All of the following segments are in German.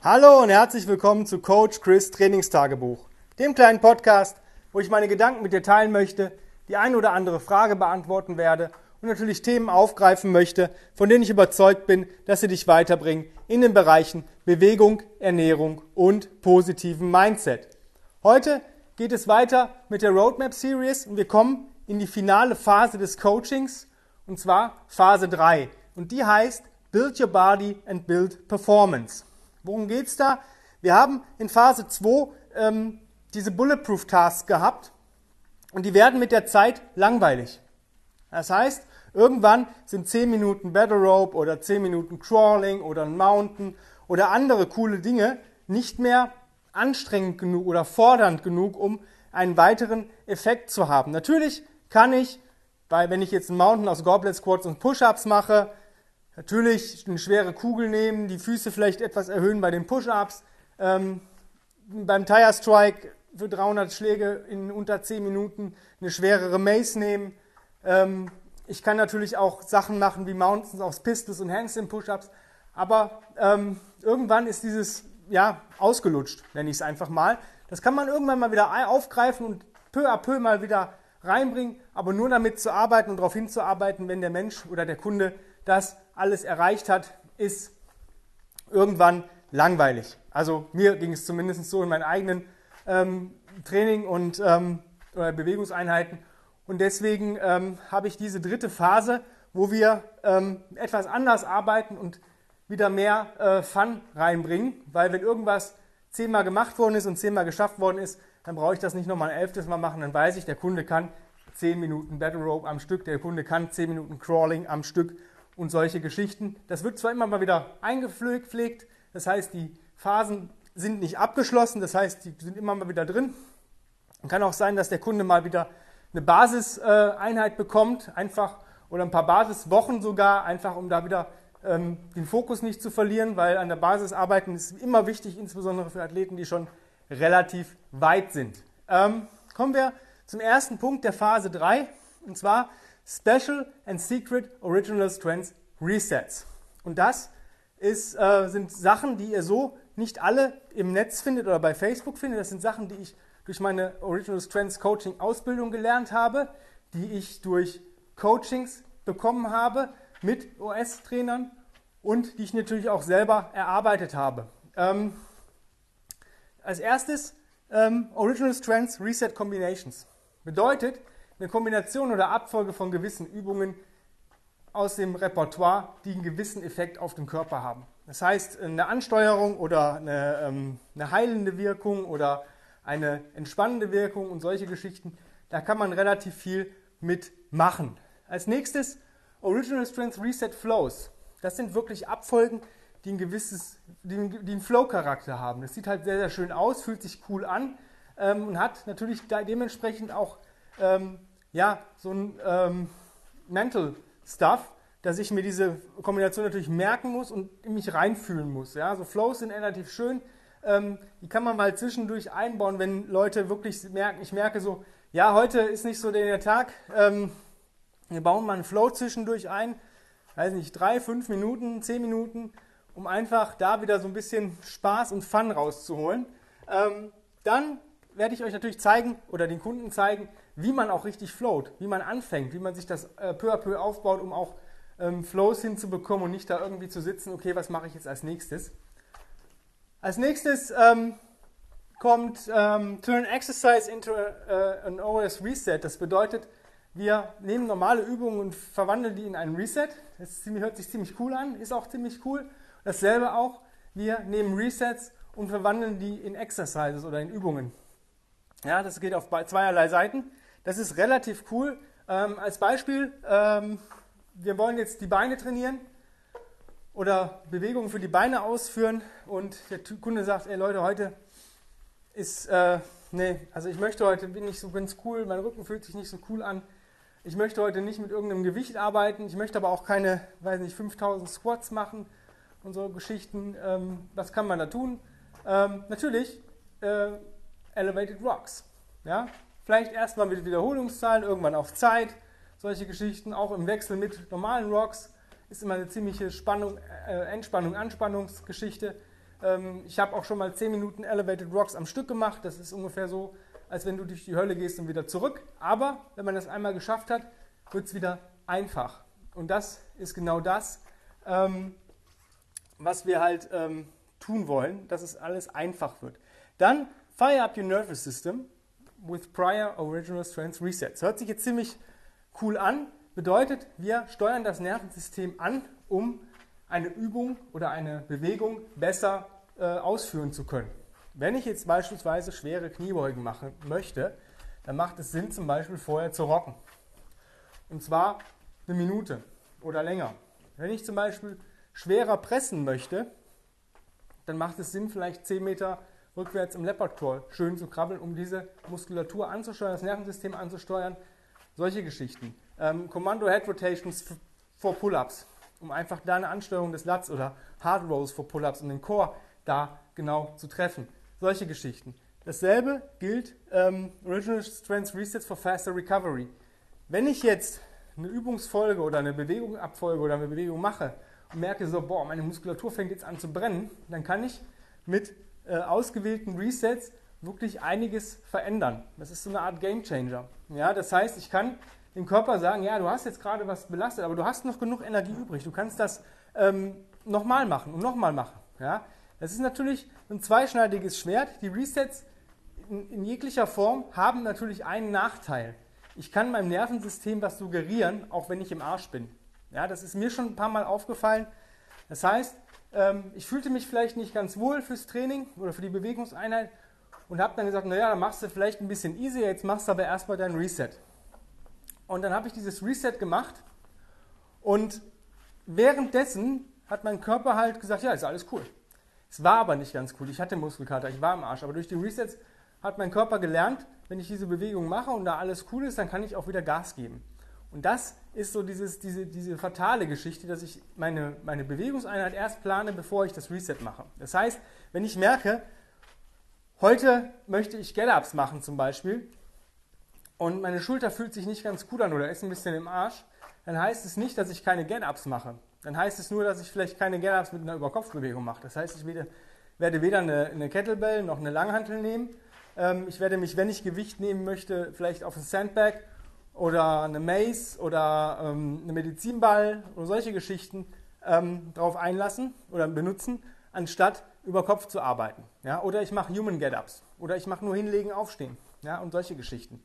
Hallo und herzlich willkommen zu Coach Chris Trainingstagebuch, dem kleinen Podcast, wo ich meine Gedanken mit dir teilen möchte, die eine oder andere Frage beantworten werde und natürlich Themen aufgreifen möchte, von denen ich überzeugt bin, dass sie dich weiterbringen in den Bereichen Bewegung, Ernährung und positiven Mindset. Heute geht es weiter mit der Roadmap Series und wir kommen in die finale Phase des Coachings und zwar Phase 3 und die heißt Build Your Body and Build Performance. Worum geht es da? Wir haben in Phase 2 ähm, diese Bulletproof Tasks gehabt und die werden mit der Zeit langweilig. Das heißt, irgendwann sind 10 Minuten Battle Rope oder 10 Minuten Crawling oder ein Mountain oder andere coole Dinge nicht mehr anstrengend genug oder fordernd genug, um einen weiteren Effekt zu haben. Natürlich kann ich, weil wenn ich jetzt einen Mountain aus Goblet Squats und Push-Ups mache, natürlich eine schwere Kugel nehmen, die Füße vielleicht etwas erhöhen bei den Push-Ups, ähm, beim Tire Strike für 300 Schläge in unter 10 Minuten eine schwerere Mace nehmen. Ähm, ich kann natürlich auch Sachen machen wie Mountains aus Pistols und Handstand Push-Ups, aber ähm, irgendwann ist dieses ja ausgelutscht, nenne ich es einfach mal. Das kann man irgendwann mal wieder aufgreifen und peu à peu mal wieder reinbringen, aber nur damit zu arbeiten und darauf hinzuarbeiten, wenn der Mensch oder der Kunde das alles erreicht hat, ist irgendwann langweilig. Also mir ging es zumindest so in meinen eigenen ähm, Training und ähm, oder Bewegungseinheiten. Und deswegen ähm, habe ich diese dritte Phase, wo wir ähm, etwas anders arbeiten und wieder mehr äh, Fun reinbringen, weil wenn irgendwas zehnmal gemacht worden ist und zehnmal geschafft worden ist, dann brauche ich das nicht nochmal ein elftes Mal machen, dann weiß ich, der Kunde kann zehn Minuten Battle Rope am Stück, der Kunde kann zehn Minuten Crawling am Stück und solche Geschichten. Das wird zwar immer mal wieder eingepflegt, das heißt, die Phasen sind nicht abgeschlossen, das heißt, die sind immer mal wieder drin. Kann auch sein, dass der Kunde mal wieder eine Basiseinheit bekommt, einfach oder ein paar Basiswochen sogar, einfach um da wieder ähm, den Fokus nicht zu verlieren, weil an der Basis arbeiten ist immer wichtig, insbesondere für Athleten, die schon relativ weit sind. Ähm, kommen wir zum ersten Punkt der Phase 3, und zwar Special and Secret Original Strengths Resets. Und das ist, äh, sind Sachen, die ihr so nicht alle im Netz findet oder bei Facebook findet. Das sind Sachen, die ich durch meine Original Strengths Coaching Ausbildung gelernt habe, die ich durch Coachings bekommen habe mit OS-Trainern und die ich natürlich auch selber erarbeitet habe. Ähm, als erstes ähm, Original Strengths Reset Combinations. Bedeutet, eine Kombination oder Abfolge von gewissen Übungen aus dem Repertoire, die einen gewissen Effekt auf den Körper haben. Das heißt, eine Ansteuerung oder eine, ähm, eine heilende Wirkung oder eine entspannende Wirkung und solche Geschichten, da kann man relativ viel mitmachen. Als nächstes Original Strength Reset Flows. Das sind wirklich Abfolgen, die ein gewisses, die, einen Flow-Charakter haben. Das sieht halt sehr, sehr schön aus, fühlt sich cool an ähm, und hat natürlich dementsprechend auch ähm, ja, so ein ähm, Mental Stuff, dass ich mir diese Kombination natürlich merken muss und in mich reinfühlen muss. Ja? So Flows sind relativ schön. Ähm, die kann man mal zwischendurch einbauen, wenn Leute wirklich merken, ich merke so, ja, heute ist nicht so der Tag. Ähm, wir bauen mal einen Flow zwischendurch ein, weiß nicht, drei, fünf Minuten, zehn Minuten, um einfach da wieder so ein bisschen Spaß und Fun rauszuholen. Ähm, dann werde ich euch natürlich zeigen oder den Kunden zeigen, wie man auch richtig float, wie man anfängt, wie man sich das äh, peu à peu aufbaut, um auch ähm, Flows hinzubekommen und nicht da irgendwie zu sitzen, okay, was mache ich jetzt als nächstes. Als nächstes ähm, kommt ähm, Turn Exercise into a, uh, an OS Reset. Das bedeutet, wir nehmen normale Übungen und verwandeln die in einen Reset. Das ziemlich, hört sich ziemlich cool an, ist auch ziemlich cool. Dasselbe auch, wir nehmen Resets und verwandeln die in Exercises oder in Übungen. Ja, das geht auf zweierlei Seiten. Das ist relativ cool. Ähm, als Beispiel, ähm, wir wollen jetzt die Beine trainieren oder Bewegungen für die Beine ausführen und der Kunde sagt, ey Leute, heute ist, äh, nee, also ich möchte heute, bin nicht so ganz cool, mein Rücken fühlt sich nicht so cool an. Ich möchte heute nicht mit irgendeinem Gewicht arbeiten, ich möchte aber auch keine, weiß nicht, 5000 Squats machen und so Geschichten. Ähm, was kann man da tun? Ähm, natürlich, äh, Elevated Rocks. Ja? Vielleicht erstmal mit Wiederholungszahlen, irgendwann auf Zeit. Solche Geschichten, auch im Wechsel mit normalen Rocks, ist immer eine ziemliche Spannung, äh, Entspannung, Anspannungsgeschichte. Ähm, ich habe auch schon mal 10 Minuten Elevated Rocks am Stück gemacht. Das ist ungefähr so, als wenn du durch die Hölle gehst und wieder zurück. Aber wenn man das einmal geschafft hat, wird es wieder einfach. Und das ist genau das, ähm, was wir halt ähm, tun wollen, dass es alles einfach wird. Dann fire up your nervous system with prior original strength resets. Hört sich jetzt ziemlich cool an, bedeutet, wir steuern das Nervensystem an, um eine Übung oder eine Bewegung besser äh, ausführen zu können. Wenn ich jetzt beispielsweise schwere Kniebeugen machen möchte, dann macht es Sinn, zum Beispiel vorher zu rocken. Und zwar eine Minute oder länger. Wenn ich zum Beispiel schwerer pressen möchte, dann macht es Sinn, vielleicht 10 Meter rückwärts im Leopard Crawl schön zu krabbeln, um diese Muskulatur anzusteuern, das Nervensystem anzusteuern. Solche Geschichten. Ähm, Commando Head Rotations vor Pull-Ups, um einfach da eine Ansteuerung des Lats oder Hard Rows vor Pull-Ups, um den Core da genau zu treffen. Solche Geschichten. Dasselbe gilt ähm, Original Strength Resets for Faster Recovery. Wenn ich jetzt eine Übungsfolge oder eine Bewegung abfolge oder eine Bewegung mache und merke so, boah, meine Muskulatur fängt jetzt an zu brennen, dann kann ich mit äh, ausgewählten Resets wirklich einiges verändern. Das ist so eine Art Game Changer. Ja, das heißt, ich kann dem Körper sagen, ja, du hast jetzt gerade was belastet, aber du hast noch genug Energie übrig. Du kannst das ähm, nochmal machen und nochmal machen. Ja, das ist natürlich ein zweischneidiges Schwert. Die Resets in, in jeglicher Form haben natürlich einen Nachteil. Ich kann meinem Nervensystem was suggerieren, auch wenn ich im Arsch bin. Ja, das ist mir schon ein paar Mal aufgefallen. Das heißt, ähm, ich fühlte mich vielleicht nicht ganz wohl fürs Training oder für die Bewegungseinheit und habe dann gesagt, naja, dann machst du vielleicht ein bisschen easier, jetzt machst du aber erstmal dein Reset. Und dann habe ich dieses Reset gemacht und währenddessen hat mein Körper halt gesagt, ja, ist alles cool. Es war aber nicht ganz cool. Ich hatte Muskelkater, ich war im Arsch. Aber durch die Resets hat mein Körper gelernt, wenn ich diese Bewegung mache und da alles cool ist, dann kann ich auch wieder Gas geben. Und das ist so dieses, diese, diese fatale Geschichte, dass ich meine, meine Bewegungseinheit erst plane, bevor ich das Reset mache. Das heißt, wenn ich merke, heute möchte ich Get-Ups machen zum Beispiel und meine Schulter fühlt sich nicht ganz gut an oder ist ein bisschen im Arsch, dann heißt es nicht, dass ich keine Get-Ups mache. Dann heißt es nur, dass ich vielleicht keine Get-Ups mit einer Überkopfbewegung mache. Das heißt, ich werde, werde weder eine, eine Kettlebell noch eine Langhantel nehmen. Ähm, ich werde mich, wenn ich Gewicht nehmen möchte, vielleicht auf ein Sandbag oder eine Mace oder ähm, eine Medizinball oder solche Geschichten ähm, darauf einlassen oder benutzen, anstatt über Kopf zu arbeiten. Ja? Oder ich mache Human Get-Ups oder ich mache nur hinlegen, aufstehen ja? und solche Geschichten.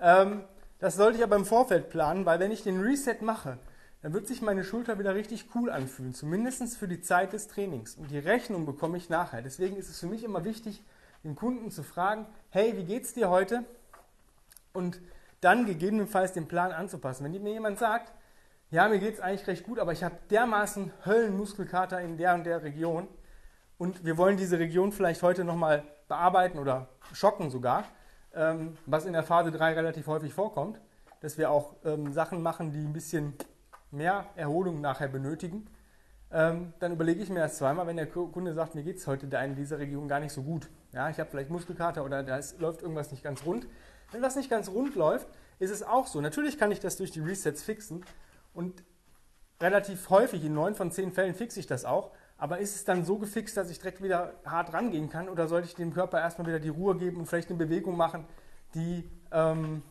Ähm, das sollte ich aber im Vorfeld planen, weil wenn ich den Reset mache, dann wird sich meine Schulter wieder richtig cool anfühlen, zumindest für die Zeit des Trainings. Und die Rechnung bekomme ich nachher. Deswegen ist es für mich immer wichtig, den Kunden zu fragen, hey, wie geht's dir heute? Und dann gegebenenfalls den Plan anzupassen. Wenn mir jemand sagt, ja, mir geht es eigentlich recht gut, aber ich habe dermaßen Höllenmuskelkater in der und der Region und wir wollen diese Region vielleicht heute nochmal bearbeiten oder schocken sogar, ähm, was in der Phase 3 relativ häufig vorkommt, dass wir auch ähm, Sachen machen, die ein bisschen mehr Erholung nachher benötigen, ähm, dann überlege ich mir das zweimal, wenn der Kunde sagt, mir geht es heute in dieser Region gar nicht so gut. Ja, ich habe vielleicht Muskelkater oder da läuft irgendwas nicht ganz rund wenn was nicht ganz rund läuft, ist es auch so. Natürlich kann ich das durch die Resets fixen und relativ häufig, in neun von zehn Fällen fixe ich das auch. Aber ist es dann so gefixt, dass ich direkt wieder hart rangehen kann oder sollte ich dem Körper erstmal wieder die Ruhe geben und vielleicht eine Bewegung machen, die ähm,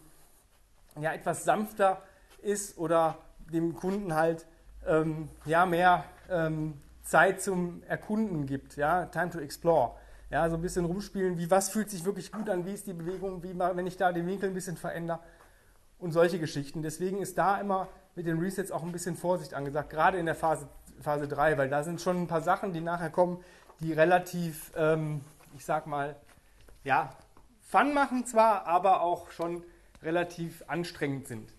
ja, etwas sanfter ist oder dem Kunden halt ähm, ja, mehr ähm, Zeit zum Erkunden gibt, ja, Time to Explore. Ja, so ein bisschen rumspielen, wie was fühlt sich wirklich gut an, wie ist die Bewegung, wie wenn ich da den Winkel ein bisschen verändere und solche Geschichten. Deswegen ist da immer mit den Resets auch ein bisschen Vorsicht angesagt, gerade in der Phase, Phase 3, weil da sind schon ein paar Sachen, die nachher kommen, die relativ, ähm, ich sag mal, ja, Fun machen zwar, aber auch schon relativ anstrengend sind.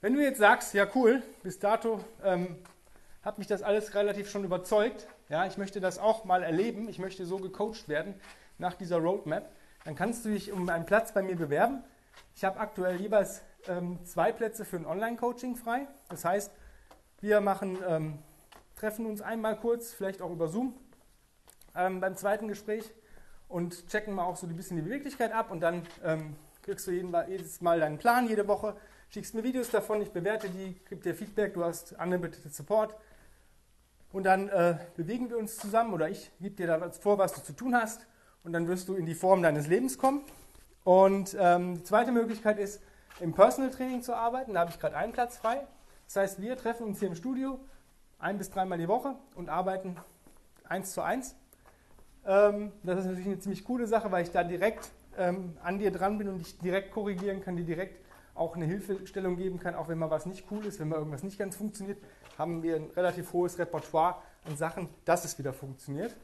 Wenn du jetzt sagst, ja cool, bis dato ähm, hat mich das alles relativ schon überzeugt, ja, ich möchte das auch mal erleben, ich möchte so gecoacht werden nach dieser Roadmap, dann kannst du dich um einen Platz bei mir bewerben. Ich habe aktuell jeweils ähm, zwei Plätze für ein Online-Coaching frei. Das heißt, wir machen, ähm, treffen uns einmal kurz, vielleicht auch über Zoom ähm, beim zweiten Gespräch und checken mal auch so ein bisschen die Beweglichkeit ab und dann ähm, kriegst du jeden, jedes Mal deinen Plan jede Woche, schickst mir Videos davon, ich bewerte die, gebe dir Feedback, du hast unlimited Support und dann äh, bewegen wir uns zusammen oder ich gebe dir da vor, was du zu tun hast und dann wirst du in die Form deines Lebens kommen. Und ähm, die zweite Möglichkeit ist, im Personal Training zu arbeiten. Da habe ich gerade einen Platz frei. Das heißt, wir treffen uns hier im Studio ein bis dreimal die Woche und arbeiten eins zu eins. Ähm, das ist natürlich eine ziemlich coole Sache, weil ich da direkt ähm, an dir dran bin und dich direkt korrigieren kann, dir direkt auch eine Hilfestellung geben kann, auch wenn mal was nicht cool ist, wenn mal irgendwas nicht ganz funktioniert, haben wir ein relativ hohes Repertoire an Sachen, dass es wieder funktioniert.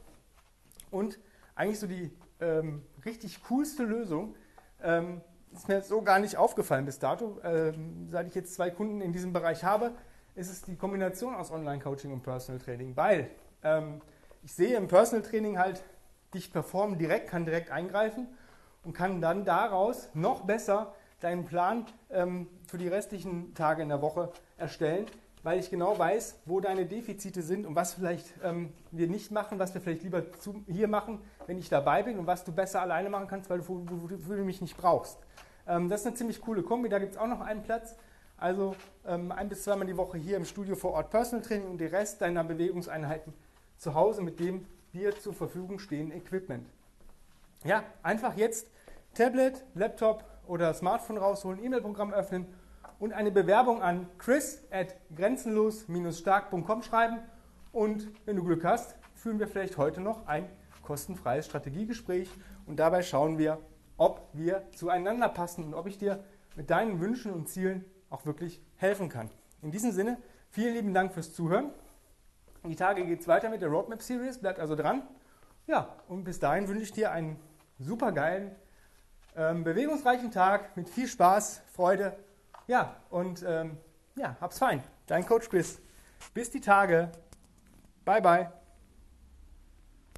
Und eigentlich so die ähm, richtig coolste Lösung ähm, ist mir so gar nicht aufgefallen bis dato. Ähm, seit ich jetzt zwei Kunden in diesem Bereich habe, ist es die Kombination aus Online-Coaching und Personal Training, weil ähm, ich sehe im Personal Training halt dich performen direkt, kann direkt eingreifen und kann dann daraus noch besser deinen Plan ähm, für die restlichen Tage in der Woche erstellen, weil ich genau weiß, wo deine Defizite sind und was vielleicht ähm, wir nicht machen, was wir vielleicht lieber zu, hier machen, wenn ich dabei bin und was du besser alleine machen kannst, weil du, du, du, mich nicht brauchst. Ähm, das ist eine ziemlich coole Kombi, da gibt es auch noch einen Platz. Also ähm, ein bis zweimal die Woche hier im Studio vor Ort Personal Training und die Rest deiner Bewegungseinheiten zu Hause mit dem dir zur Verfügung stehenden Equipment. Ja, einfach jetzt Tablet, Laptop oder Smartphone rausholen, E-Mail-Programm öffnen und eine Bewerbung an chris at grenzenlos-stark.com schreiben. Und wenn du Glück hast, führen wir vielleicht heute noch ein kostenfreies Strategiegespräch und dabei schauen wir, ob wir zueinander passen und ob ich dir mit deinen Wünschen und Zielen auch wirklich helfen kann. In diesem Sinne, vielen lieben Dank fürs Zuhören. Die Tage geht es weiter mit der Roadmap Series, bleibt also dran. Ja, und bis dahin wünsche ich dir einen super geilen, ähm, bewegungsreichen Tag mit viel Spaß, Freude. Ja, und ähm, ja, hab's fein. Dein Coach Chris. Bis die Tage. Bye, bye.